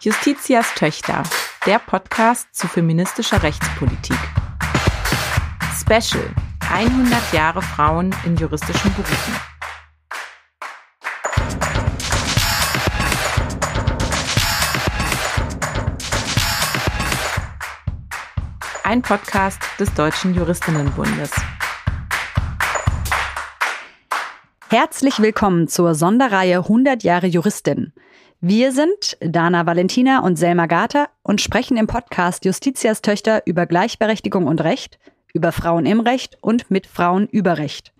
Justitias Töchter, der Podcast zu feministischer Rechtspolitik. Special 100 Jahre Frauen in juristischen Berufen. Ein Podcast des Deutschen Juristinnenbundes. Herzlich willkommen zur Sonderreihe 100 Jahre Juristin. Wir sind Dana Valentina und Selma Gata und sprechen im Podcast Justitias Töchter über Gleichberechtigung und Recht, über Frauen im Recht und mit Frauen über Recht.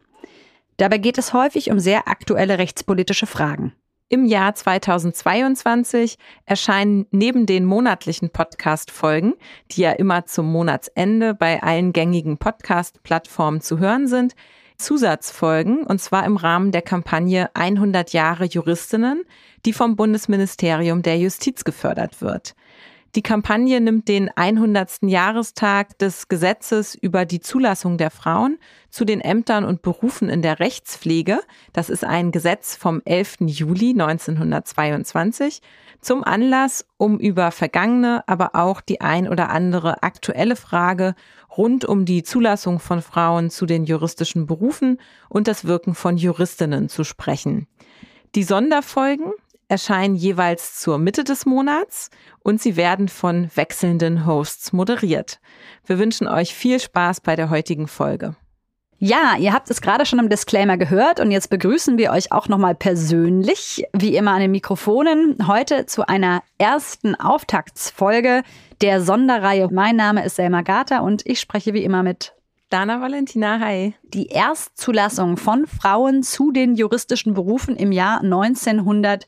Dabei geht es häufig um sehr aktuelle rechtspolitische Fragen. Im Jahr 2022 erscheinen neben den monatlichen Podcast-Folgen, die ja immer zum Monatsende bei allen gängigen Podcast-Plattformen zu hören sind, Zusatzfolgen, und zwar im Rahmen der Kampagne 100 Jahre Juristinnen, die vom Bundesministerium der Justiz gefördert wird. Die Kampagne nimmt den 100. Jahrestag des Gesetzes über die Zulassung der Frauen zu den Ämtern und Berufen in der Rechtspflege, das ist ein Gesetz vom 11. Juli 1922, zum Anlass, um über vergangene, aber auch die ein oder andere aktuelle Frage rund um die Zulassung von Frauen zu den juristischen Berufen und das Wirken von Juristinnen zu sprechen. Die Sonderfolgen erscheinen jeweils zur Mitte des Monats und sie werden von wechselnden Hosts moderiert. Wir wünschen euch viel Spaß bei der heutigen Folge. Ja, ihr habt es gerade schon im Disclaimer gehört und jetzt begrüßen wir euch auch nochmal persönlich, wie immer an den Mikrofonen, heute zu einer ersten Auftaktsfolge der Sonderreihe. Mein Name ist Selma Gata und ich spreche wie immer mit Dana Valentina, hi. Die Erstzulassung von Frauen zu den juristischen Berufen im Jahr 1900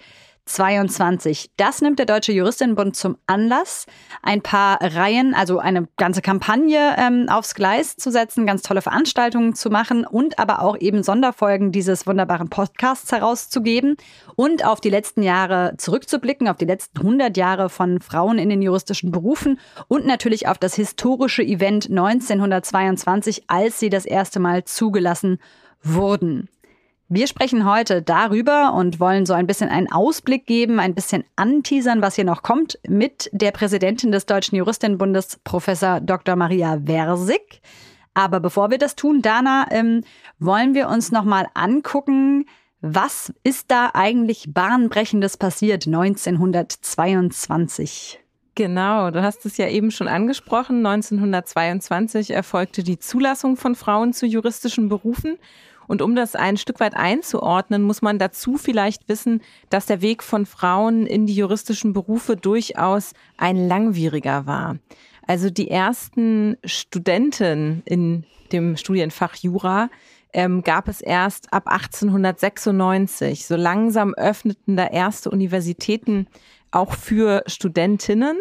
22. Das nimmt der Deutsche Juristinnenbund zum Anlass, ein paar Reihen, also eine ganze Kampagne ähm, aufs Gleis zu setzen, ganz tolle Veranstaltungen zu machen und aber auch eben Sonderfolgen dieses wunderbaren Podcasts herauszugeben und auf die letzten Jahre zurückzublicken, auf die letzten 100 Jahre von Frauen in den juristischen Berufen und natürlich auf das historische Event 1922, als sie das erste Mal zugelassen wurden. Wir sprechen heute darüber und wollen so ein bisschen einen Ausblick geben, ein bisschen anteasern, was hier noch kommt, mit der Präsidentin des Deutschen Juristinnenbundes, Professor Dr. Maria Versig. Aber bevor wir das tun, Dana, ähm, wollen wir uns nochmal angucken, was ist da eigentlich bahnbrechendes passiert 1922? Genau, du hast es ja eben schon angesprochen. 1922 erfolgte die Zulassung von Frauen zu juristischen Berufen. Und um das ein Stück weit einzuordnen, muss man dazu vielleicht wissen, dass der Weg von Frauen in die juristischen Berufe durchaus ein langwieriger war. Also die ersten Studenten in dem Studienfach Jura ähm, gab es erst ab 1896. So langsam öffneten da erste Universitäten auch für Studentinnen.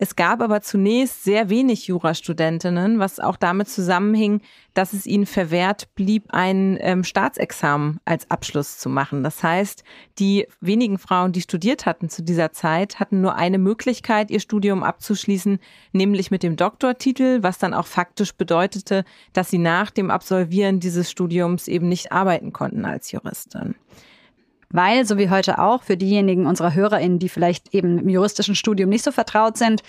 Es gab aber zunächst sehr wenig Jurastudentinnen, was auch damit zusammenhing, dass es ihnen verwehrt blieb, ein ähm, Staatsexamen als Abschluss zu machen. Das heißt, die wenigen Frauen, die studiert hatten zu dieser Zeit, hatten nur eine Möglichkeit, ihr Studium abzuschließen, nämlich mit dem Doktortitel, was dann auch faktisch bedeutete, dass sie nach dem Absolvieren dieses Studiums eben nicht arbeiten konnten als Juristin weil, so wie heute auch, für diejenigen unserer HörerInnen, die vielleicht eben im juristischen Studium nicht so vertraut sind,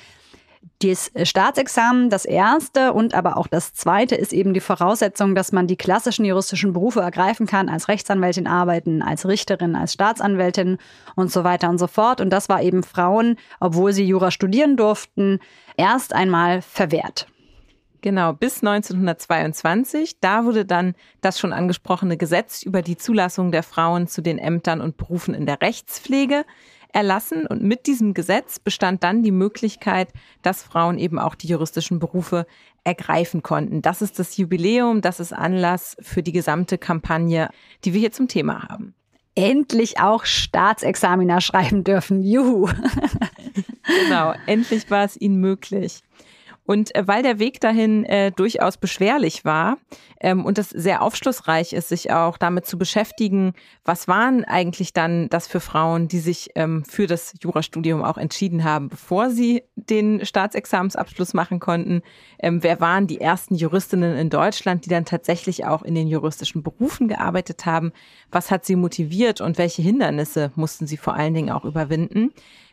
das Staatsexamen, das erste und aber auch das zweite ist eben die Voraussetzung, dass man die klassischen juristischen Berufe ergreifen kann, als Rechtsanwältin arbeiten, als Richterin, als Staatsanwältin und so weiter und so fort. Und das war eben Frauen, obwohl sie Jura studieren durften, erst einmal verwehrt. Genau, bis 1922. Da wurde dann das schon angesprochene Gesetz über die Zulassung der Frauen zu den Ämtern und Berufen in der Rechtspflege erlassen. Und mit diesem Gesetz bestand dann die Möglichkeit, dass Frauen eben auch die juristischen Berufe ergreifen konnten. Das ist das Jubiläum, das ist Anlass für die gesamte Kampagne, die wir hier zum Thema haben. Endlich auch Staatsexaminer schreiben dürfen. Juhu. genau, endlich war es ihnen möglich. Und äh, weil der Weg dahin äh, durchaus beschwerlich war ähm, und es sehr aufschlussreich ist, sich auch damit zu beschäftigen, was waren eigentlich dann das für Frauen, die sich ähm, für das Jurastudium auch entschieden haben, bevor sie den Staatsexamensabschluss machen konnten. Ähm, wer waren die ersten Juristinnen in Deutschland, die dann tatsächlich auch in den juristischen Berufen gearbeitet haben? Was hat sie motiviert und welche Hindernisse mussten sie vor allen Dingen auch überwinden?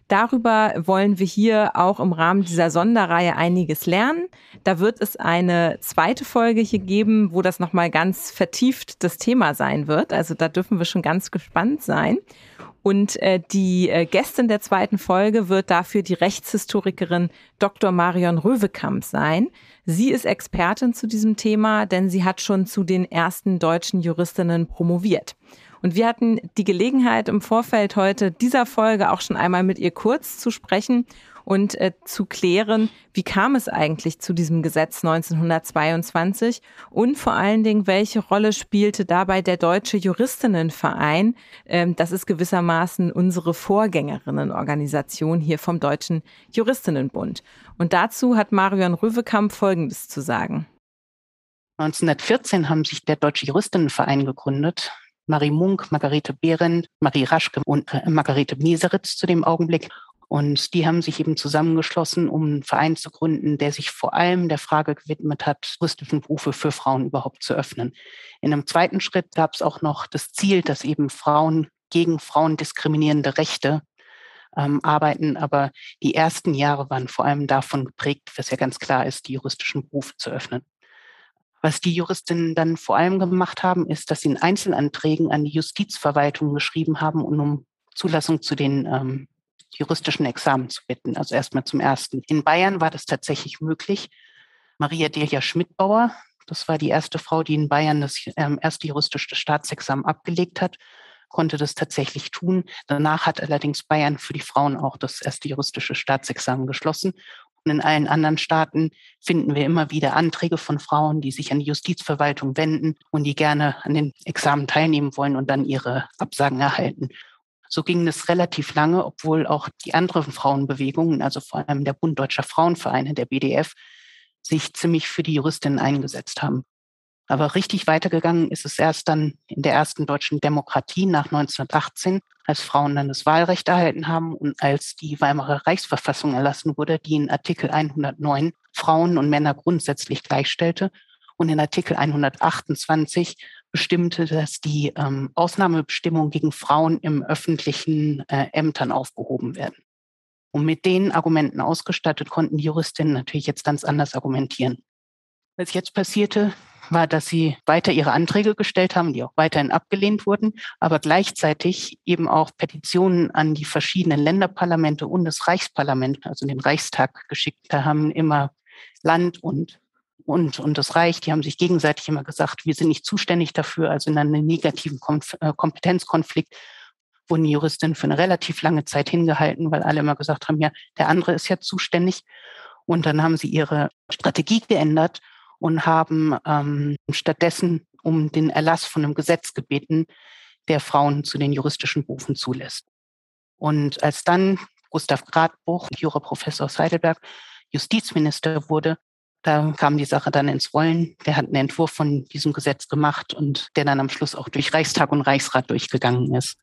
Darüber wollen wir hier auch im Rahmen dieser Sonderreihe einiges lernen. Da wird es eine zweite Folge hier geben, wo das nochmal ganz vertieft das Thema sein wird. Also da dürfen wir schon ganz gespannt sein. Und äh, die äh, Gästin der zweiten Folge wird dafür die Rechtshistorikerin Dr. Marion Röwekamp sein. Sie ist Expertin zu diesem Thema, denn sie hat schon zu den ersten deutschen Juristinnen promoviert. Und wir hatten die Gelegenheit im Vorfeld heute dieser Folge auch schon einmal mit ihr kurz zu sprechen und äh, zu klären, wie kam es eigentlich zu diesem Gesetz 1922 und vor allen Dingen, welche Rolle spielte dabei der Deutsche Juristinnenverein? Ähm, das ist gewissermaßen unsere Vorgängerinnenorganisation hier vom Deutschen Juristinnenbund. Und dazu hat Marion Röwekamp Folgendes zu sagen. 1914 haben sich der Deutsche Juristinnenverein gegründet. Marie Munk, Margarete Behrendt, Marie Raschke und äh, Margarete Mieseritz zu dem Augenblick. Und die haben sich eben zusammengeschlossen, um einen Verein zu gründen, der sich vor allem der Frage gewidmet hat, juristischen Berufe für Frauen überhaupt zu öffnen. In einem zweiten Schritt gab es auch noch das Ziel, dass eben Frauen gegen Frauen diskriminierende Rechte ähm, arbeiten. Aber die ersten Jahre waren vor allem davon geprägt, was ja ganz klar ist, die juristischen Berufe zu öffnen. Was die Juristinnen dann vor allem gemacht haben, ist, dass sie in Einzelanträgen an die Justizverwaltung geschrieben haben, und um Zulassung zu den ähm, juristischen Examen zu bitten. Also erstmal zum ersten. In Bayern war das tatsächlich möglich. Maria Delia Schmidbauer, das war die erste Frau, die in Bayern das ähm, erste juristische Staatsexamen abgelegt hat, konnte das tatsächlich tun. Danach hat allerdings Bayern für die Frauen auch das erste juristische Staatsexamen geschlossen. Und in allen anderen Staaten finden wir immer wieder Anträge von Frauen, die sich an die Justizverwaltung wenden und die gerne an den Examen teilnehmen wollen und dann ihre Absagen erhalten. So ging es relativ lange, obwohl auch die anderen Frauenbewegungen, also vor allem der Bund Deutscher Frauenvereine, der BDF, sich ziemlich für die Juristinnen eingesetzt haben. Aber richtig weitergegangen ist es erst dann in der ersten deutschen Demokratie nach 1918, als Frauen dann das Wahlrecht erhalten haben und als die Weimarer Reichsverfassung erlassen wurde, die in Artikel 109 Frauen und Männer grundsätzlich gleichstellte und in Artikel 128 bestimmte, dass die ähm, Ausnahmebestimmungen gegen Frauen im öffentlichen äh, Ämtern aufgehoben werden. Und mit den Argumenten ausgestattet konnten die Juristinnen natürlich jetzt ganz anders argumentieren. Was jetzt passierte, war, dass sie weiter ihre Anträge gestellt haben, die auch weiterhin abgelehnt wurden, aber gleichzeitig eben auch Petitionen an die verschiedenen Länderparlamente und das Reichsparlament, also den Reichstag geschickt. Da haben immer Land und und, und das Reich, die haben sich gegenseitig immer gesagt, wir sind nicht zuständig dafür, also in einem negativen äh, Kompetenzkonflikt wurden die Juristinnen für eine relativ lange Zeit hingehalten, weil alle immer gesagt haben, ja, der andere ist ja zuständig. Und dann haben sie ihre Strategie geändert und haben ähm, stattdessen um den Erlass von einem Gesetz gebeten, der Frauen zu den juristischen Berufen zulässt. Und als dann Gustav Gradbuch, Juraprofessor aus Heidelberg, Justizminister wurde, da kam die Sache dann ins Rollen. Der hat einen Entwurf von diesem Gesetz gemacht und der dann am Schluss auch durch Reichstag und Reichsrat durchgegangen ist.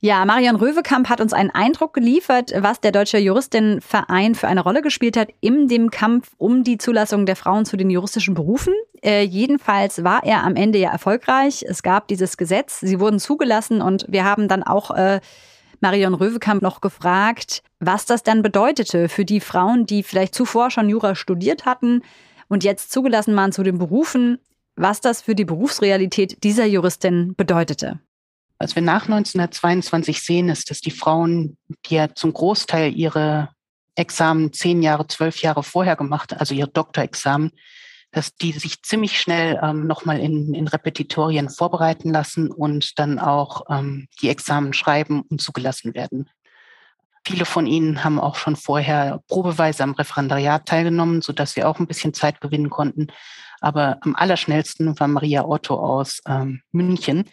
Ja, Marion Röwekamp hat uns einen Eindruck geliefert, was der Deutsche Juristinnenverein für eine Rolle gespielt hat in dem Kampf um die Zulassung der Frauen zu den juristischen Berufen. Äh, jedenfalls war er am Ende ja erfolgreich. Es gab dieses Gesetz, sie wurden zugelassen und wir haben dann auch äh, Marion Röwekamp noch gefragt, was das dann bedeutete für die Frauen, die vielleicht zuvor schon Jura studiert hatten und jetzt zugelassen waren zu den Berufen, was das für die Berufsrealität dieser Juristin bedeutete. Was wir nach 1922 sehen, ist, dass die Frauen, die ja zum Großteil ihre Examen zehn Jahre, zwölf Jahre vorher gemacht, also ihr Doktorexamen, dass die sich ziemlich schnell ähm, nochmal in, in Repetitorien vorbereiten lassen und dann auch ähm, die Examen schreiben und zugelassen werden. Viele von ihnen haben auch schon vorher probeweise am Referendariat teilgenommen, sodass sie auch ein bisschen Zeit gewinnen konnten. Aber am allerschnellsten war Maria Otto aus ähm, München.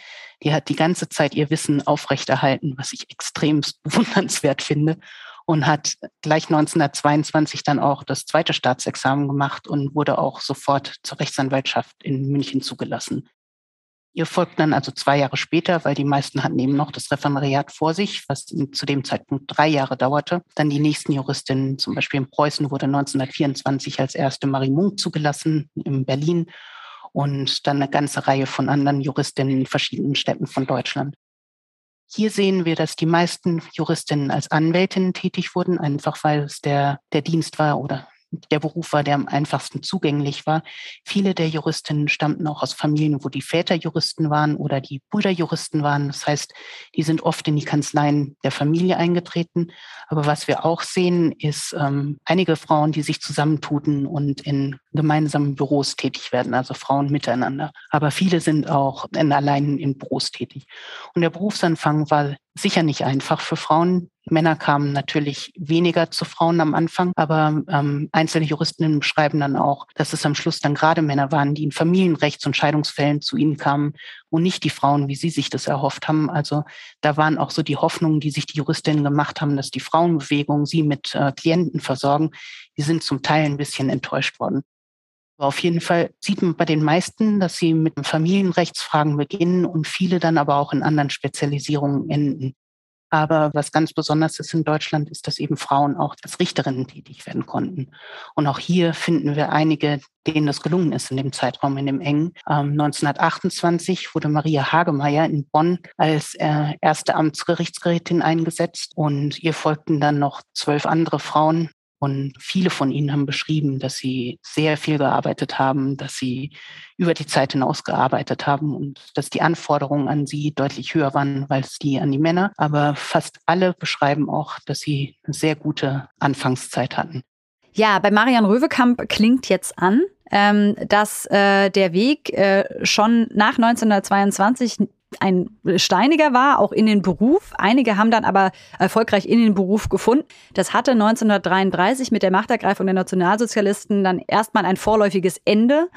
Die hat die ganze Zeit ihr Wissen aufrechterhalten, was ich extrem bewundernswert finde. Und hat gleich 1922 dann auch das zweite Staatsexamen gemacht und wurde auch sofort zur Rechtsanwaltschaft in München zugelassen. Ihr folgt dann also zwei Jahre später, weil die meisten hatten eben noch das Referendariat vor sich, was zu dem Zeitpunkt drei Jahre dauerte. Dann die nächsten Juristinnen, zum Beispiel in Preußen wurde 1924 als erste Marie Munk zugelassen, in Berlin und dann eine ganze Reihe von anderen Juristinnen in verschiedenen Städten von Deutschland. Hier sehen wir, dass die meisten Juristinnen als Anwältinnen tätig wurden, einfach weil es der, der Dienst war oder der Beruf war, der am einfachsten zugänglich war. Viele der Juristinnen stammten auch aus Familien, wo die Väter Juristen waren oder die Brüder Juristen waren. Das heißt, die sind oft in die Kanzleien der Familie eingetreten. Aber was wir auch sehen, ist ähm, einige Frauen, die sich zusammentun und in gemeinsamen Büros tätig werden, also Frauen miteinander. Aber viele sind auch in, allein in Büros tätig. Und der Berufsanfang war sicher nicht einfach für Frauen. Männer kamen natürlich weniger zu Frauen am Anfang, aber ähm, einzelne Juristinnen beschreiben dann auch, dass es am Schluss dann gerade Männer waren, die in Familienrechts- und Scheidungsfällen zu ihnen kamen und nicht die Frauen, wie sie sich das erhofft haben. Also da waren auch so die Hoffnungen, die sich die Juristinnen gemacht haben, dass die Frauenbewegung sie mit äh, Klienten versorgen, die sind zum Teil ein bisschen enttäuscht worden. Auf jeden Fall sieht man bei den meisten, dass sie mit Familienrechtsfragen beginnen und viele dann aber auch in anderen Spezialisierungen enden. Aber was ganz besonders ist in Deutschland, ist, dass eben Frauen auch als Richterinnen tätig werden konnten. Und auch hier finden wir einige, denen das gelungen ist in dem Zeitraum, in dem engen. Ähm, 1928 wurde Maria Hagemeyer in Bonn als äh, erste Amtsgerichtsgerätin eingesetzt und ihr folgten dann noch zwölf andere Frauen, und viele von ihnen haben beschrieben, dass sie sehr viel gearbeitet haben, dass sie über die Zeit hinaus gearbeitet haben und dass die Anforderungen an sie deutlich höher waren als die an die Männer. Aber fast alle beschreiben auch, dass sie eine sehr gute Anfangszeit hatten. Ja, bei Marian Röwekamp klingt jetzt an, ähm, dass äh, der Weg äh, schon nach 1922 ein steiniger war, auch in den Beruf. Einige haben dann aber erfolgreich in den Beruf gefunden. Das hatte 1933 mit der Machtergreifung der Nationalsozialisten dann erstmal ein vorläufiges Ende.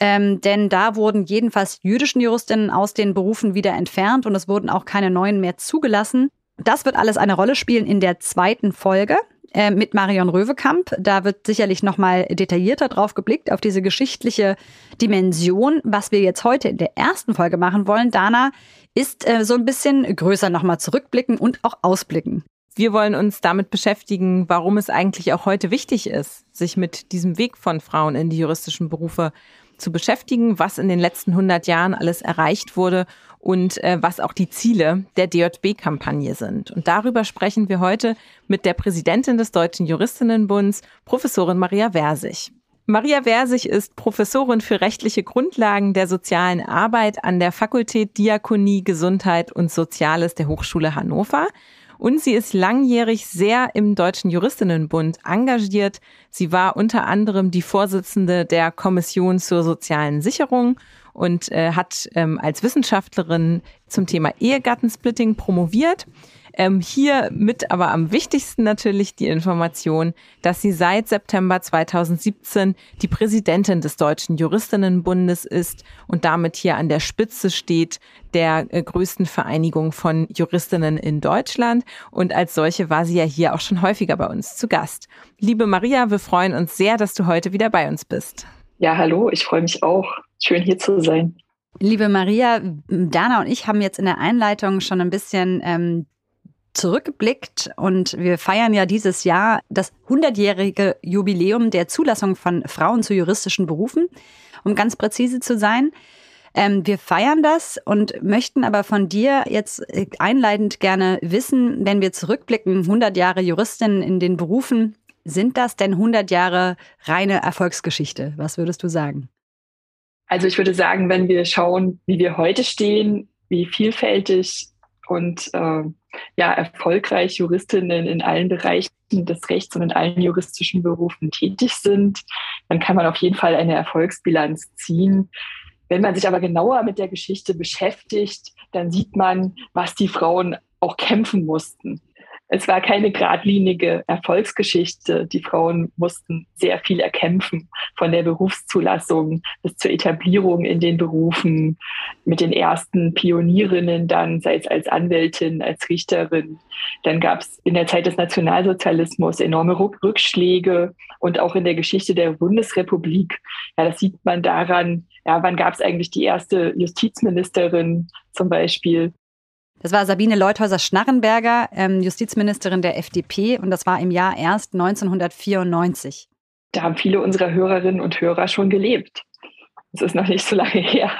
Ähm, denn da wurden jedenfalls jüdischen Juristinnen aus den Berufen wieder entfernt und es wurden auch keine neuen mehr zugelassen. Das wird alles eine Rolle spielen in der zweiten Folge. Äh, mit Marion Röwekamp. Da wird sicherlich nochmal detaillierter drauf geblickt, auf diese geschichtliche Dimension. Was wir jetzt heute in der ersten Folge machen wollen, Dana, ist äh, so ein bisschen größer nochmal zurückblicken und auch ausblicken. Wir wollen uns damit beschäftigen, warum es eigentlich auch heute wichtig ist, sich mit diesem Weg von Frauen in die juristischen Berufe zu beschäftigen, was in den letzten 100 Jahren alles erreicht wurde und äh, was auch die Ziele der DJB-Kampagne sind. Und darüber sprechen wir heute mit der Präsidentin des Deutschen Juristinnenbunds, Professorin Maria Versich. Maria Versich ist Professorin für rechtliche Grundlagen der sozialen Arbeit an der Fakultät Diakonie, Gesundheit und Soziales der Hochschule Hannover. Und sie ist langjährig sehr im Deutschen Juristinnenbund engagiert. Sie war unter anderem die Vorsitzende der Kommission zur sozialen Sicherung und äh, hat ähm, als Wissenschaftlerin zum Thema Ehegattensplitting promoviert. Ähm, hier mit aber am wichtigsten natürlich die Information, dass sie seit September 2017 die Präsidentin des Deutschen Juristinnenbundes ist und damit hier an der Spitze steht der äh, größten Vereinigung von Juristinnen in Deutschland. Und als solche war sie ja hier auch schon häufiger bei uns zu Gast. Liebe Maria, wir freuen uns sehr, dass du heute wieder bei uns bist. Ja, hallo, ich freue mich auch. Schön hier zu sein. Liebe Maria, Dana und ich haben jetzt in der Einleitung schon ein bisschen ähm, zurückgeblickt und wir feiern ja dieses Jahr das 100-jährige Jubiläum der Zulassung von Frauen zu juristischen Berufen, um ganz präzise zu sein. Ähm, wir feiern das und möchten aber von dir jetzt äh, einleitend gerne wissen, wenn wir zurückblicken, 100 Jahre Juristin in den Berufen, sind das denn 100 Jahre reine Erfolgsgeschichte? Was würdest du sagen? Also ich würde sagen, wenn wir schauen, wie wir heute stehen, wie vielfältig und äh, ja, erfolgreich Juristinnen in allen Bereichen des Rechts und in allen juristischen Berufen tätig sind, dann kann man auf jeden Fall eine Erfolgsbilanz ziehen. Wenn man sich aber genauer mit der Geschichte beschäftigt, dann sieht man, was die Frauen auch kämpfen mussten es war keine geradlinige Erfolgsgeschichte. Die Frauen mussten sehr viel erkämpfen, von der Berufszulassung bis zur Etablierung in den Berufen, mit den ersten Pionierinnen dann, sei es als Anwältin, als Richterin. Dann gab es in der Zeit des Nationalsozialismus enorme Rückschläge und auch in der Geschichte der Bundesrepublik. Ja, das sieht man daran, ja, wann gab es eigentlich die erste Justizministerin zum Beispiel? Das war Sabine Leuthäuser-Schnarrenberger, ähm, Justizministerin der FDP, und das war im Jahr erst 1994. Da haben viele unserer Hörerinnen und Hörer schon gelebt. Das ist noch nicht so lange her.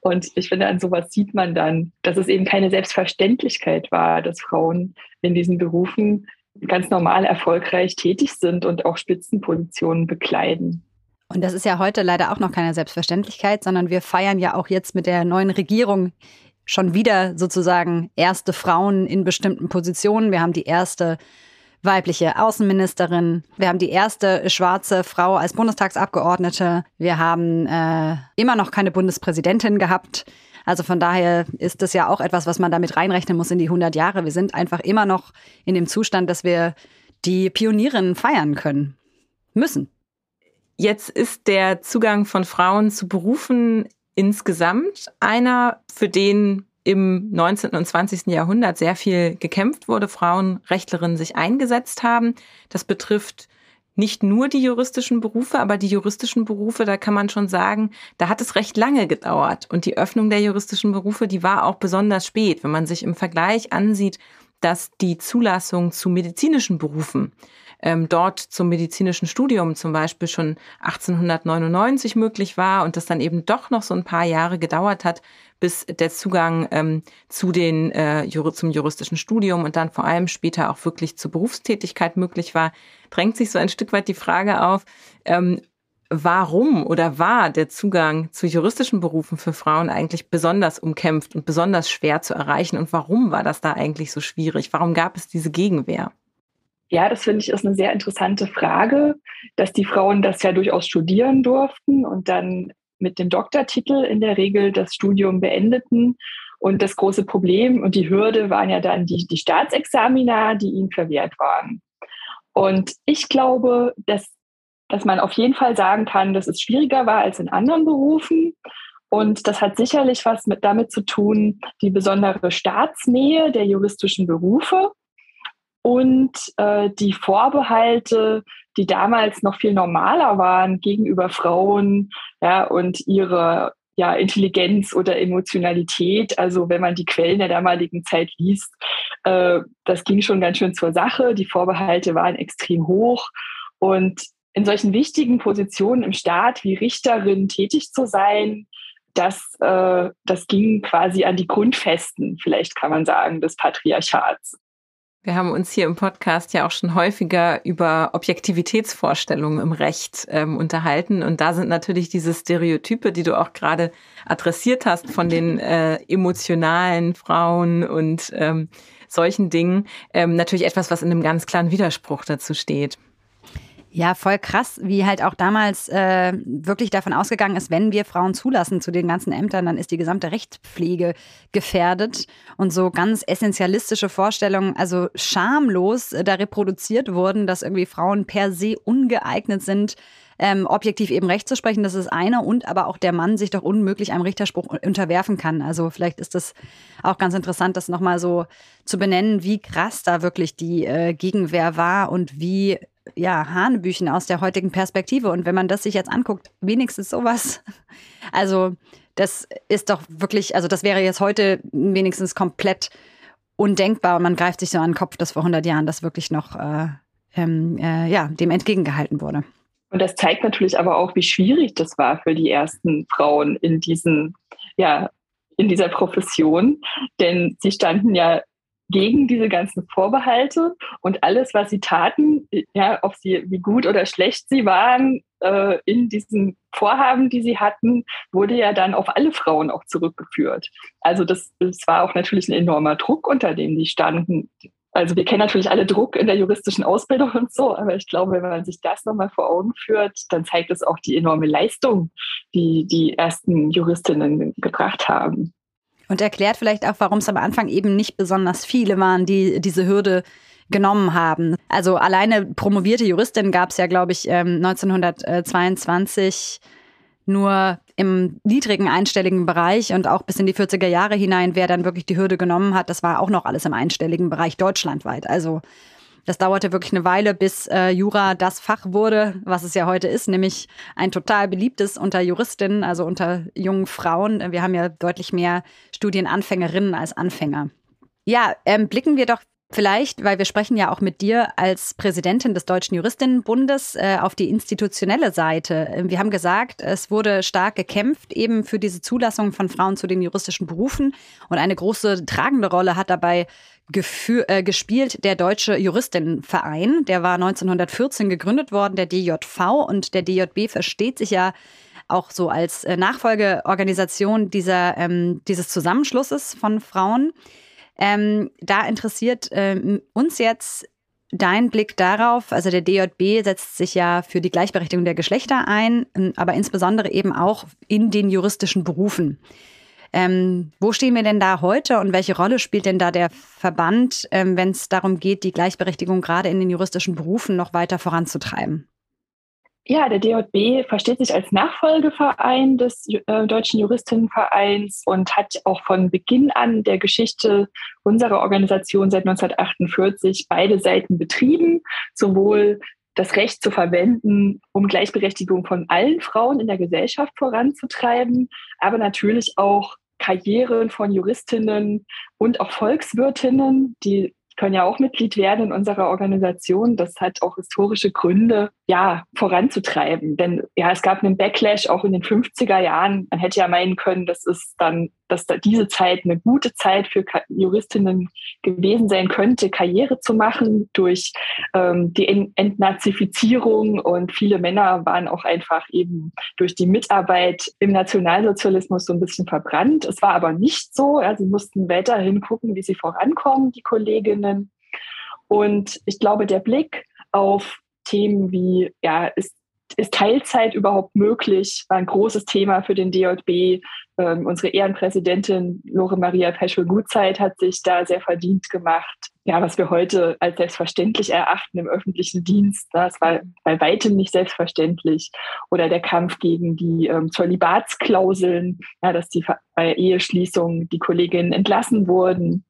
Und ich finde, an sowas sieht man dann, dass es eben keine Selbstverständlichkeit war, dass Frauen in diesen Berufen ganz normal erfolgreich tätig sind und auch Spitzenpositionen bekleiden. Und das ist ja heute leider auch noch keine Selbstverständlichkeit, sondern wir feiern ja auch jetzt mit der neuen Regierung schon wieder sozusagen erste Frauen in bestimmten Positionen. Wir haben die erste weibliche Außenministerin. Wir haben die erste schwarze Frau als Bundestagsabgeordnete. Wir haben äh, immer noch keine Bundespräsidentin gehabt. Also von daher ist das ja auch etwas, was man damit reinrechnen muss in die 100 Jahre. Wir sind einfach immer noch in dem Zustand, dass wir die Pionierinnen feiern können müssen. Jetzt ist der Zugang von Frauen zu Berufen insgesamt einer, für den im 19. und 20. Jahrhundert sehr viel gekämpft wurde, Frauenrechtlerinnen sich eingesetzt haben. Das betrifft nicht nur die juristischen Berufe, aber die juristischen Berufe, da kann man schon sagen, da hat es recht lange gedauert. Und die Öffnung der juristischen Berufe, die war auch besonders spät. Wenn man sich im Vergleich ansieht, dass die Zulassung zu medizinischen Berufen ähm, dort zum medizinischen Studium zum Beispiel schon 1899 möglich war und das dann eben doch noch so ein paar Jahre gedauert hat, bis der Zugang ähm, zu den, äh, zum juristischen Studium und dann vor allem später auch wirklich zur Berufstätigkeit möglich war, drängt sich so ein Stück weit die Frage auf, ähm, warum oder war der Zugang zu juristischen Berufen für Frauen eigentlich besonders umkämpft und besonders schwer zu erreichen und warum war das da eigentlich so schwierig? Warum gab es diese Gegenwehr? Ja, das finde ich ist eine sehr interessante Frage, dass die Frauen das ja durchaus studieren durften und dann mit dem Doktortitel in der Regel das Studium beendeten. Und das große Problem und die Hürde waren ja dann die, die Staatsexamina, die ihnen verwehrt waren. Und ich glaube, dass, dass man auf jeden Fall sagen kann, dass es schwieriger war als in anderen Berufen. Und das hat sicherlich was mit damit zu tun, die besondere Staatsnähe der juristischen Berufe und äh, die Vorbehalte, die damals noch viel normaler waren gegenüber Frauen ja, und ihre ja, Intelligenz oder Emotionalität. Also wenn man die Quellen der damaligen Zeit liest, äh, das ging schon ganz schön zur Sache. Die Vorbehalte waren extrem hoch. Und in solchen wichtigen Positionen im Staat wie Richterin tätig zu sein, das, äh, das ging quasi an die Grundfesten, vielleicht kann man sagen, des Patriarchats. Wir haben uns hier im Podcast ja auch schon häufiger über Objektivitätsvorstellungen im Recht ähm, unterhalten. Und da sind natürlich diese Stereotype, die du auch gerade adressiert hast von den äh, emotionalen Frauen und ähm, solchen Dingen, ähm, natürlich etwas, was in einem ganz klaren Widerspruch dazu steht. Ja, voll krass, wie halt auch damals äh, wirklich davon ausgegangen ist, wenn wir Frauen zulassen zu den ganzen Ämtern, dann ist die gesamte Rechtspflege gefährdet. Und so ganz essentialistische Vorstellungen, also schamlos äh, da reproduziert wurden, dass irgendwie Frauen per se ungeeignet sind, ähm, objektiv eben Recht zu sprechen, das ist eine und aber auch der Mann sich doch unmöglich einem Richterspruch unterwerfen kann. Also vielleicht ist das auch ganz interessant, das nochmal so zu benennen, wie krass da wirklich die äh, Gegenwehr war und wie ja, Hanebüchen aus der heutigen Perspektive. Und wenn man das sich jetzt anguckt, wenigstens sowas. Also, das ist doch wirklich, also das wäre jetzt heute wenigstens komplett undenkbar. Und man greift sich so an den Kopf, dass vor 100 Jahren das wirklich noch äh, ähm, äh, ja, dem entgegengehalten wurde. Und das zeigt natürlich aber auch, wie schwierig das war für die ersten Frauen in diesen, ja, in dieser Profession. Denn sie standen ja gegen diese ganzen Vorbehalte und alles, was sie taten, ja, ob sie wie gut oder schlecht sie waren, äh, in diesen Vorhaben, die sie hatten, wurde ja dann auf alle Frauen auch zurückgeführt. Also das, das war auch natürlich ein enormer Druck, unter dem sie standen. Also wir kennen natürlich alle Druck in der juristischen Ausbildung und so, aber ich glaube, wenn man sich das nochmal vor Augen führt, dann zeigt es auch die enorme Leistung, die die ersten Juristinnen gebracht haben. Und erklärt vielleicht auch, warum es am Anfang eben nicht besonders viele waren, die diese Hürde genommen haben. Also alleine promovierte Juristin gab es ja, glaube ich, 1922 ähm, nur im niedrigen einstelligen Bereich und auch bis in die 40er Jahre hinein, wer dann wirklich die Hürde genommen hat, das war auch noch alles im einstelligen Bereich deutschlandweit. Also das dauerte wirklich eine Weile, bis äh, Jura das Fach wurde, was es ja heute ist, nämlich ein total beliebtes unter Juristinnen, also unter jungen Frauen. Wir haben ja deutlich mehr Studienanfängerinnen als Anfänger. Ja, ähm, blicken wir doch vielleicht, weil wir sprechen ja auch mit dir als Präsidentin des Deutschen Juristinnenbundes äh, auf die institutionelle Seite. Wir haben gesagt, es wurde stark gekämpft eben für diese Zulassung von Frauen zu den juristischen Berufen und eine große tragende Rolle hat dabei geführ, äh, gespielt der Deutsche Juristinnenverein. Der war 1914 gegründet worden, der DJV und der DJB versteht sich ja auch so als äh, Nachfolgeorganisation dieser, ähm, dieses Zusammenschlusses von Frauen. Ähm, da interessiert ähm, uns jetzt dein Blick darauf. Also der DJB setzt sich ja für die Gleichberechtigung der Geschlechter ein, ähm, aber insbesondere eben auch in den juristischen Berufen. Ähm, wo stehen wir denn da heute und welche Rolle spielt denn da der Verband, ähm, wenn es darum geht, die Gleichberechtigung gerade in den juristischen Berufen noch weiter voranzutreiben? Ja, der DJB versteht sich als Nachfolgeverein des äh, Deutschen Juristinnenvereins und hat auch von Beginn an der Geschichte unserer Organisation seit 1948 beide Seiten betrieben, sowohl das Recht zu verwenden, um Gleichberechtigung von allen Frauen in der Gesellschaft voranzutreiben, aber natürlich auch Karrieren von Juristinnen und auch Volkswirtinnen, die können ja auch Mitglied werden in unserer Organisation. Das hat auch historische Gründe, ja, voranzutreiben. Denn ja, es gab einen Backlash auch in den 50er Jahren. Man hätte ja meinen können, das ist dann dass da diese Zeit eine gute Zeit für Juristinnen gewesen sein könnte, Karriere zu machen durch ähm, die Entnazifizierung. Und viele Männer waren auch einfach eben durch die Mitarbeit im Nationalsozialismus so ein bisschen verbrannt. Es war aber nicht so. Ja, sie mussten weiterhin gucken, wie sie vorankommen, die Kolleginnen. Und ich glaube, der Blick auf Themen wie, ja, ist ist Teilzeit überhaupt möglich? War ein großes Thema für den DJB. Ähm, unsere Ehrenpräsidentin Lore Maria Peschel-Gutzeit hat sich da sehr verdient gemacht. Ja, was wir heute als selbstverständlich erachten im öffentlichen Dienst, das war bei weitem nicht selbstverständlich. Oder der Kampf gegen die ähm, Zölibatsklauseln, ja, dass die bei Eheschließung die Kolleginnen entlassen wurden.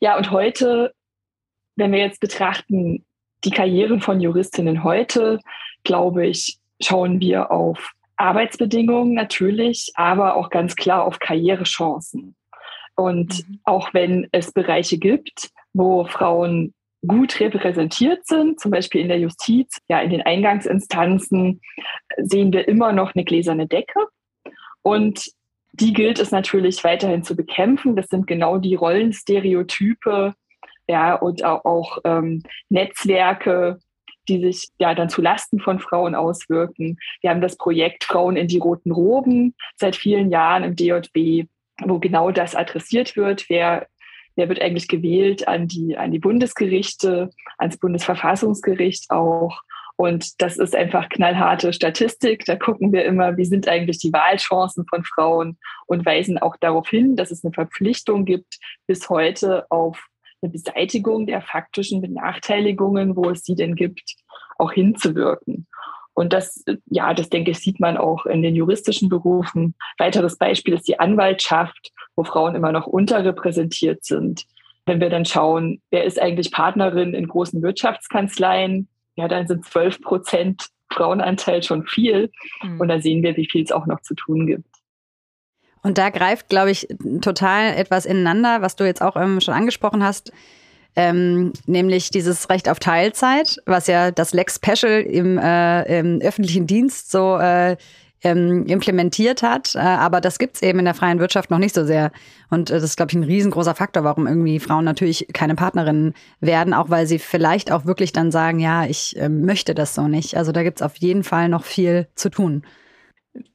Ja, und heute, wenn wir jetzt betrachten, die Karrieren von Juristinnen heute, glaube ich, schauen wir auf Arbeitsbedingungen natürlich, aber auch ganz klar auf Karrierechancen. Und mhm. auch wenn es Bereiche gibt, wo Frauen gut repräsentiert sind, zum Beispiel in der Justiz, ja, in den Eingangsinstanzen, sehen wir immer noch eine gläserne Decke. Und die gilt es natürlich weiterhin zu bekämpfen. Das sind genau die Rollenstereotype, ja, und auch, auch ähm, Netzwerke, die sich ja dann zu Lasten von Frauen auswirken. Wir haben das Projekt Frauen in die roten Roben seit vielen Jahren im DJB, wo genau das adressiert wird. Wer, wer wird eigentlich gewählt an die, an die Bundesgerichte, ans Bundesverfassungsgericht auch? Und das ist einfach knallharte Statistik. Da gucken wir immer, wie sind eigentlich die Wahlchancen von Frauen und weisen auch darauf hin, dass es eine Verpflichtung gibt, bis heute auf eine Beseitigung der faktischen Benachteiligungen, wo es sie denn gibt, auch hinzuwirken. Und das, ja, das denke ich, sieht man auch in den juristischen Berufen. Weiteres Beispiel ist die Anwaltschaft, wo Frauen immer noch unterrepräsentiert sind. Wenn wir dann schauen, wer ist eigentlich Partnerin in großen Wirtschaftskanzleien, ja, dann sind 12 Prozent Frauenanteil schon viel. Mhm. Und da sehen wir, wie viel es auch noch zu tun gibt. Und da greift, glaube ich, total etwas ineinander, was du jetzt auch ähm, schon angesprochen hast. Ähm, nämlich dieses Recht auf Teilzeit, was ja das Lex Special im, äh, im öffentlichen Dienst so äh, ähm, implementiert hat. Äh, aber das gibt's eben in der freien Wirtschaft noch nicht so sehr. Und äh, das ist, glaube ich, ein riesengroßer Faktor, warum irgendwie Frauen natürlich keine Partnerinnen werden, auch weil sie vielleicht auch wirklich dann sagen, ja, ich äh, möchte das so nicht. Also da gibt's auf jeden Fall noch viel zu tun.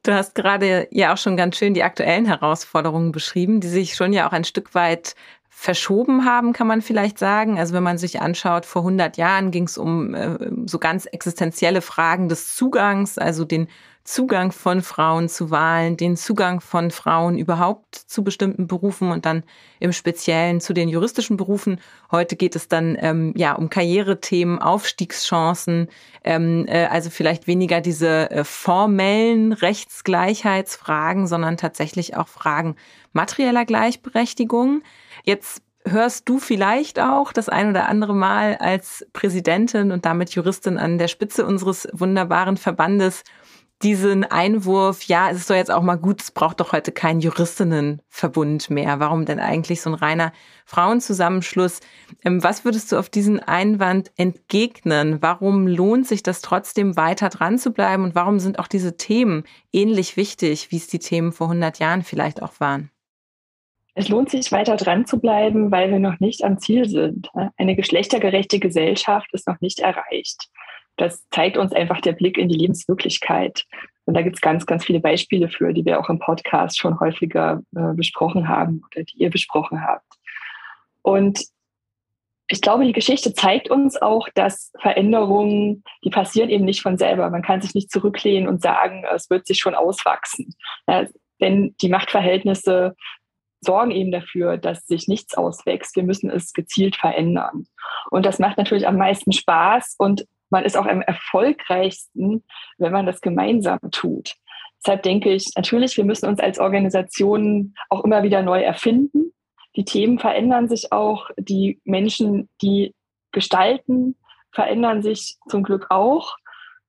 Du hast gerade ja auch schon ganz schön die aktuellen Herausforderungen beschrieben, die sich schon ja auch ein Stück weit verschoben haben, kann man vielleicht sagen. Also wenn man sich anschaut, vor 100 Jahren ging es um äh, so ganz existenzielle Fragen des Zugangs, also den Zugang von Frauen zu Wahlen, den Zugang von Frauen überhaupt zu bestimmten Berufen und dann im Speziellen zu den juristischen Berufen. Heute geht es dann ähm, ja um Karrierethemen, Aufstiegschancen, ähm, äh, also vielleicht weniger diese äh, formellen Rechtsgleichheitsfragen, sondern tatsächlich auch Fragen materieller Gleichberechtigung. Jetzt hörst du vielleicht auch das ein oder andere Mal als Präsidentin und damit Juristin an der Spitze unseres wunderbaren Verbandes diesen Einwurf, ja, es ist doch jetzt auch mal gut, es braucht doch heute keinen Juristinnenverbund mehr. Warum denn eigentlich so ein reiner Frauenzusammenschluss? Ähm, was würdest du auf diesen Einwand entgegnen? Warum lohnt sich das trotzdem weiter dran zu bleiben und warum sind auch diese Themen ähnlich wichtig, wie es die Themen vor 100 Jahren vielleicht auch waren? Es lohnt sich weiter dran zu bleiben, weil wir noch nicht am Ziel sind. Eine geschlechtergerechte Gesellschaft ist noch nicht erreicht das zeigt uns einfach der Blick in die Lebenswirklichkeit. Und da gibt es ganz, ganz viele Beispiele für, die wir auch im Podcast schon häufiger äh, besprochen haben oder die ihr besprochen habt. Und ich glaube, die Geschichte zeigt uns auch, dass Veränderungen, die passieren eben nicht von selber. Man kann sich nicht zurücklehnen und sagen, es wird sich schon auswachsen. Ja, denn die Machtverhältnisse sorgen eben dafür, dass sich nichts auswächst. Wir müssen es gezielt verändern. Und das macht natürlich am meisten Spaß und man ist auch am erfolgreichsten, wenn man das gemeinsam tut. Deshalb denke ich, natürlich, wir müssen uns als Organisation auch immer wieder neu erfinden. Die Themen verändern sich auch. Die Menschen, die gestalten, verändern sich zum Glück auch.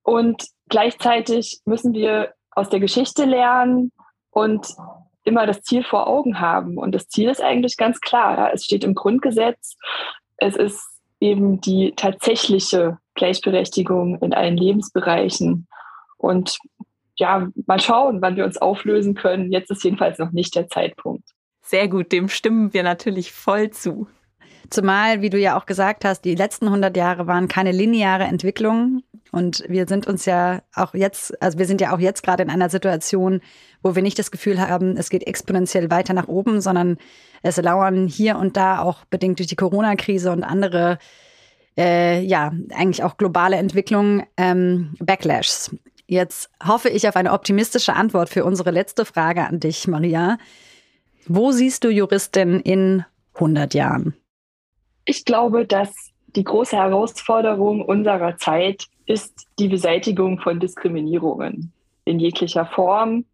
Und gleichzeitig müssen wir aus der Geschichte lernen und immer das Ziel vor Augen haben. Und das Ziel ist eigentlich ganz klar. Es steht im Grundgesetz. Es ist eben die tatsächliche Gleichberechtigung in allen Lebensbereichen. Und ja, mal schauen, wann wir uns auflösen können. Jetzt ist jedenfalls noch nicht der Zeitpunkt. Sehr gut, dem stimmen wir natürlich voll zu. Zumal, wie du ja auch gesagt hast, die letzten 100 Jahre waren keine lineare Entwicklung. Und wir sind uns ja auch jetzt, also wir sind ja auch jetzt gerade in einer Situation, wo wir nicht das Gefühl haben, es geht exponentiell weiter nach oben, sondern es lauern hier und da auch bedingt durch die Corona-Krise und andere äh, ja, eigentlich auch globale Entwicklung ähm, Backlashs. Jetzt hoffe ich auf eine optimistische Antwort für unsere letzte Frage an dich, Maria. Wo siehst du Juristin in 100 Jahren? Ich glaube, dass die große Herausforderung unserer Zeit ist die Beseitigung von Diskriminierungen in jeglicher Form.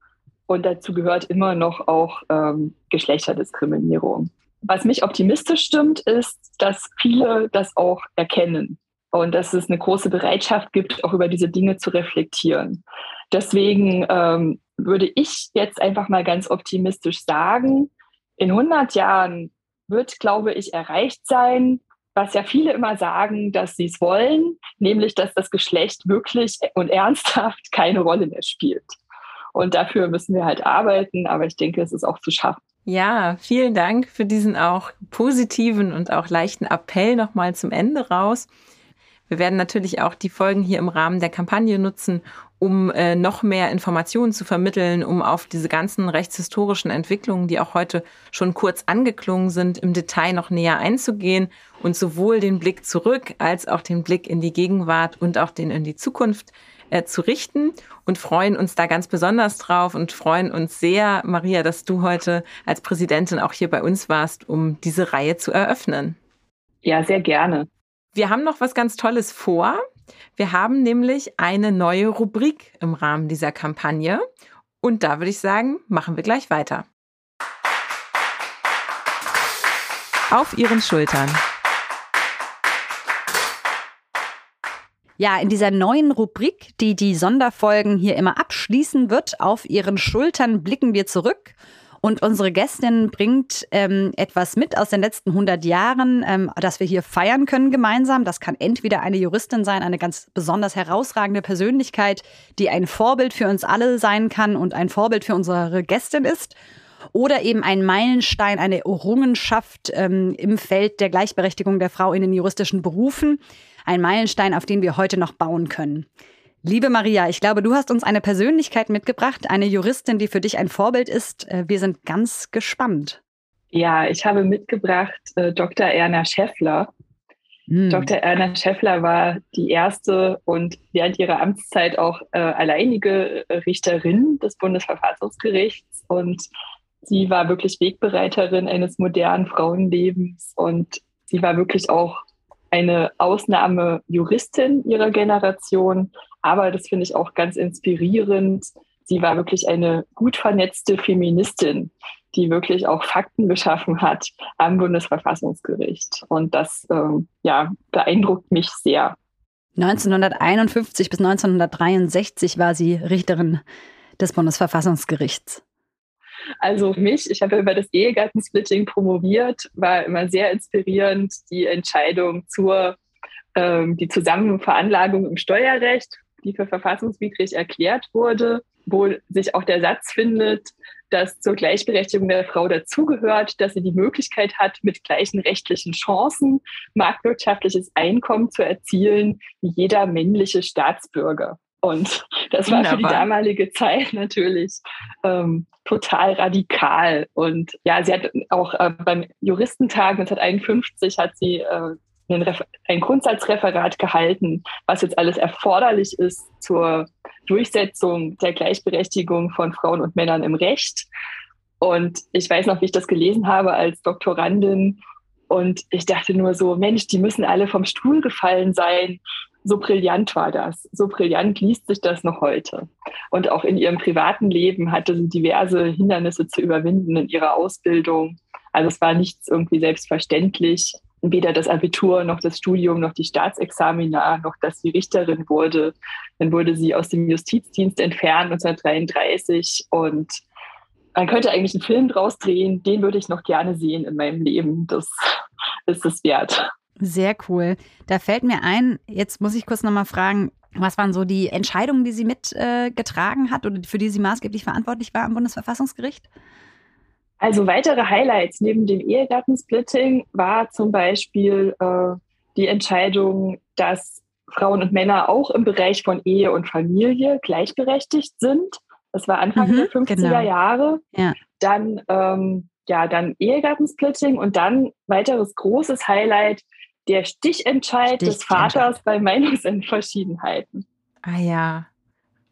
Und dazu gehört immer noch auch ähm, Geschlechterdiskriminierung. Was mich optimistisch stimmt, ist, dass viele das auch erkennen und dass es eine große Bereitschaft gibt, auch über diese Dinge zu reflektieren. Deswegen ähm, würde ich jetzt einfach mal ganz optimistisch sagen, in 100 Jahren wird, glaube ich, erreicht sein, was ja viele immer sagen, dass sie es wollen, nämlich dass das Geschlecht wirklich und ernsthaft keine Rolle mehr spielt. Und dafür müssen wir halt arbeiten, aber ich denke, es ist auch zu schaffen. Ja, vielen Dank für diesen auch positiven und auch leichten Appell nochmal zum Ende raus. Wir werden natürlich auch die Folgen hier im Rahmen der Kampagne nutzen, um äh, noch mehr Informationen zu vermitteln, um auf diese ganzen rechtshistorischen Entwicklungen, die auch heute schon kurz angeklungen sind, im Detail noch näher einzugehen und sowohl den Blick zurück als auch den Blick in die Gegenwart und auch den in die Zukunft äh, zu richten und freuen uns da ganz besonders drauf und freuen uns sehr, Maria, dass du heute als Präsidentin auch hier bei uns warst, um diese Reihe zu eröffnen. Ja, sehr gerne. Wir haben noch was ganz Tolles vor. Wir haben nämlich eine neue Rubrik im Rahmen dieser Kampagne. Und da würde ich sagen, machen wir gleich weiter. Auf Ihren Schultern. Ja, in dieser neuen Rubrik, die die Sonderfolgen hier immer abschließen wird, auf ihren Schultern blicken wir zurück. Und unsere Gästin bringt ähm, etwas mit aus den letzten 100 Jahren, ähm, das wir hier feiern können gemeinsam. Das kann entweder eine Juristin sein, eine ganz besonders herausragende Persönlichkeit, die ein Vorbild für uns alle sein kann und ein Vorbild für unsere Gästin ist. Oder eben ein Meilenstein, eine Errungenschaft ähm, im Feld der Gleichberechtigung der Frau in den juristischen Berufen ein Meilenstein, auf den wir heute noch bauen können. Liebe Maria, ich glaube, du hast uns eine Persönlichkeit mitgebracht, eine Juristin, die für dich ein Vorbild ist. Äh, wir sind ganz gespannt. Ja, ich habe mitgebracht äh, Dr. Erna Schäffler. Hm. Dr. Erna Schäffler war die erste und während ihrer Amtszeit auch äh, alleinige Richterin des Bundesverfassungsgerichts. Und sie war wirklich Wegbereiterin eines modernen Frauenlebens und sie war wirklich auch eine Ausnahmejuristin ihrer Generation, aber das finde ich auch ganz inspirierend. Sie war wirklich eine gut vernetzte Feministin, die wirklich auch Fakten geschaffen hat am Bundesverfassungsgericht. Und das ähm, ja, beeindruckt mich sehr. 1951 bis 1963 war sie Richterin des Bundesverfassungsgerichts. Also mich, ich habe über das Ehegattensplitting promoviert, war immer sehr inspirierend die Entscheidung zur ähm, die Zusammenveranlagung im Steuerrecht, die für verfassungswidrig erklärt wurde, wo sich auch der Satz findet, dass zur Gleichberechtigung der Frau dazugehört, dass sie die Möglichkeit hat, mit gleichen rechtlichen Chancen marktwirtschaftliches Einkommen zu erzielen wie jeder männliche Staatsbürger. Und das war für die damalige Zeit natürlich ähm, total radikal. Und ja, sie hat auch äh, beim Juristentag 1951 hat sie äh, ein Grundsatzreferat gehalten, was jetzt alles erforderlich ist zur Durchsetzung der Gleichberechtigung von Frauen und Männern im Recht. Und ich weiß noch, wie ich das gelesen habe als Doktorandin. Und ich dachte nur so, Mensch, die müssen alle vom Stuhl gefallen sein. So brillant war das. So brillant liest sich das noch heute. Und auch in ihrem privaten Leben hatte sie diverse Hindernisse zu überwinden in ihrer Ausbildung. Also es war nichts irgendwie selbstverständlich weder das Abitur noch das Studium noch die Staatsexamina noch dass sie Richterin wurde. Dann wurde sie aus dem Justizdienst entfernt 1933 und man könnte eigentlich einen Film draus drehen, den würde ich noch gerne sehen in meinem Leben. Das ist es wert. Sehr cool. Da fällt mir ein, jetzt muss ich kurz nochmal fragen, was waren so die Entscheidungen, die sie mitgetragen äh, hat oder für die sie maßgeblich verantwortlich war am Bundesverfassungsgericht? Also weitere Highlights neben dem Ehegattensplitting war zum Beispiel äh, die Entscheidung, dass Frauen und Männer auch im Bereich von Ehe und Familie gleichberechtigt sind. Das war Anfang mhm, der 50er genau. Jahre. Ja. Dann, ähm, ja, dann Ehegattensplitting und dann weiteres großes Highlight, der Stichentscheid, Stichentscheid. des Vaters bei Meinungsverschiedenheiten. Ah ja,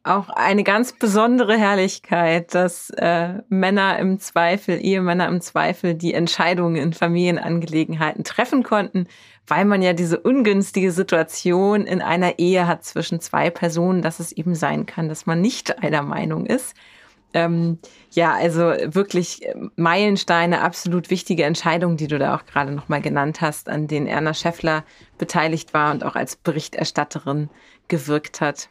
auch eine ganz besondere Herrlichkeit, dass äh, Männer im Zweifel, Ehemänner im Zweifel die Entscheidungen in Familienangelegenheiten treffen konnten, weil man ja diese ungünstige Situation in einer Ehe hat zwischen zwei Personen, dass es eben sein kann, dass man nicht einer Meinung ist. Ähm, ja, also wirklich äh, Meilensteine, absolut wichtige Entscheidungen, die du da auch gerade nochmal genannt hast, an denen Erna Scheffler beteiligt war und auch als Berichterstatterin gewirkt hat.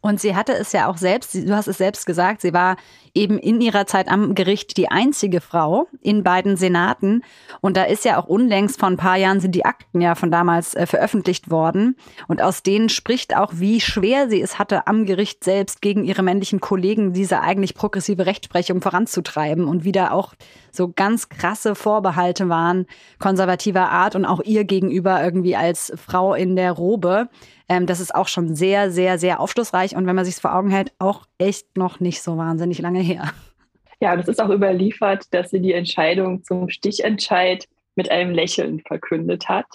Und sie hatte es ja auch selbst, du hast es selbst gesagt, sie war eben in ihrer Zeit am Gericht die einzige Frau in beiden Senaten. Und da ist ja auch unlängst vor ein paar Jahren sind die Akten ja von damals äh, veröffentlicht worden. Und aus denen spricht auch, wie schwer sie es hatte, am Gericht selbst gegen ihre männlichen Kollegen diese eigentlich progressive Rechtsprechung voranzutreiben und wieder auch so ganz krasse Vorbehalte waren konservativer Art und auch ihr gegenüber irgendwie als Frau in der Robe. Ähm, das ist auch schon sehr, sehr, sehr aufschlussreich und wenn man sich vor Augen hält, auch echt noch nicht so wahnsinnig lange her. Ja, das ist auch überliefert, dass sie die Entscheidung zum Stichentscheid mit einem Lächeln verkündet hat.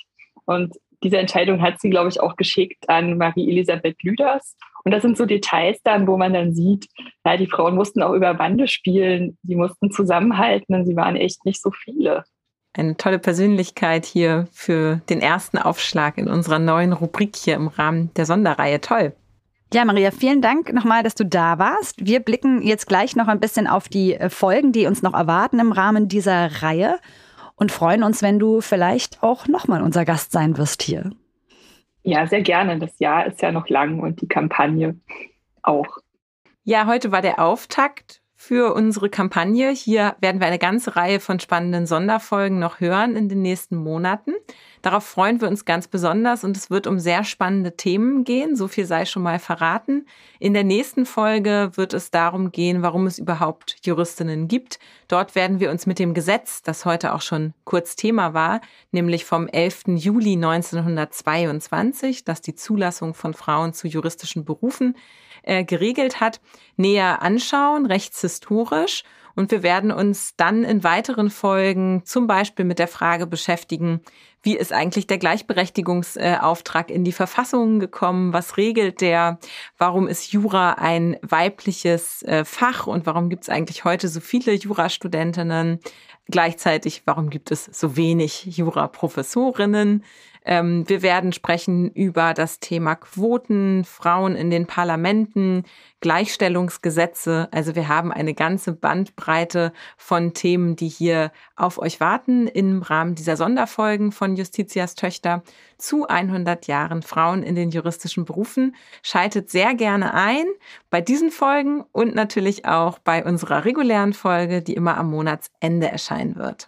Und diese Entscheidung hat sie, glaube ich, auch geschickt an Marie-Elisabeth Lüders. Und das sind so Details dann, wo man dann sieht, ja, die Frauen mussten auch über Bande spielen, sie mussten zusammenhalten und sie waren echt nicht so viele eine tolle Persönlichkeit hier für den ersten Aufschlag in unserer neuen Rubrik hier im Rahmen der Sonderreihe. Toll. Ja, Maria, vielen Dank nochmal, dass du da warst. Wir blicken jetzt gleich noch ein bisschen auf die äh, Folgen, die uns noch erwarten im Rahmen dieser Reihe und freuen uns, wenn du vielleicht auch nochmal unser Gast sein wirst hier. Ja, sehr gerne. Das Jahr ist ja noch lang und die Kampagne auch. Ja, heute war der Auftakt für unsere Kampagne. Hier werden wir eine ganze Reihe von spannenden Sonderfolgen noch hören in den nächsten Monaten. Darauf freuen wir uns ganz besonders und es wird um sehr spannende Themen gehen. So viel sei schon mal verraten. In der nächsten Folge wird es darum gehen, warum es überhaupt Juristinnen gibt. Dort werden wir uns mit dem Gesetz, das heute auch schon kurz Thema war, nämlich vom 11. Juli 1922, das die Zulassung von Frauen zu juristischen Berufen äh, geregelt hat, näher anschauen, rechtshistorisch. Und wir werden uns dann in weiteren Folgen zum Beispiel mit der Frage beschäftigen, wie ist eigentlich der Gleichberechtigungsauftrag in die Verfassung gekommen? Was regelt der? Warum ist Jura ein weibliches äh, Fach und warum gibt es eigentlich heute so viele Jurastudentinnen? Gleichzeitig, warum gibt es so wenig Juraprofessorinnen? Ähm, wir werden sprechen über das Thema Quoten, Frauen in den Parlamenten, Gleichstellungsgesetze. Also wir haben eine ganze Bandbreite von Themen, die hier auf euch warten im Rahmen dieser Sonderfolgen von Justitias Töchter zu 100 Jahren Frauen in den juristischen Berufen. Schaltet sehr gerne ein bei diesen Folgen und natürlich auch bei unserer regulären Folge, die immer am Monatsende erscheinen wird.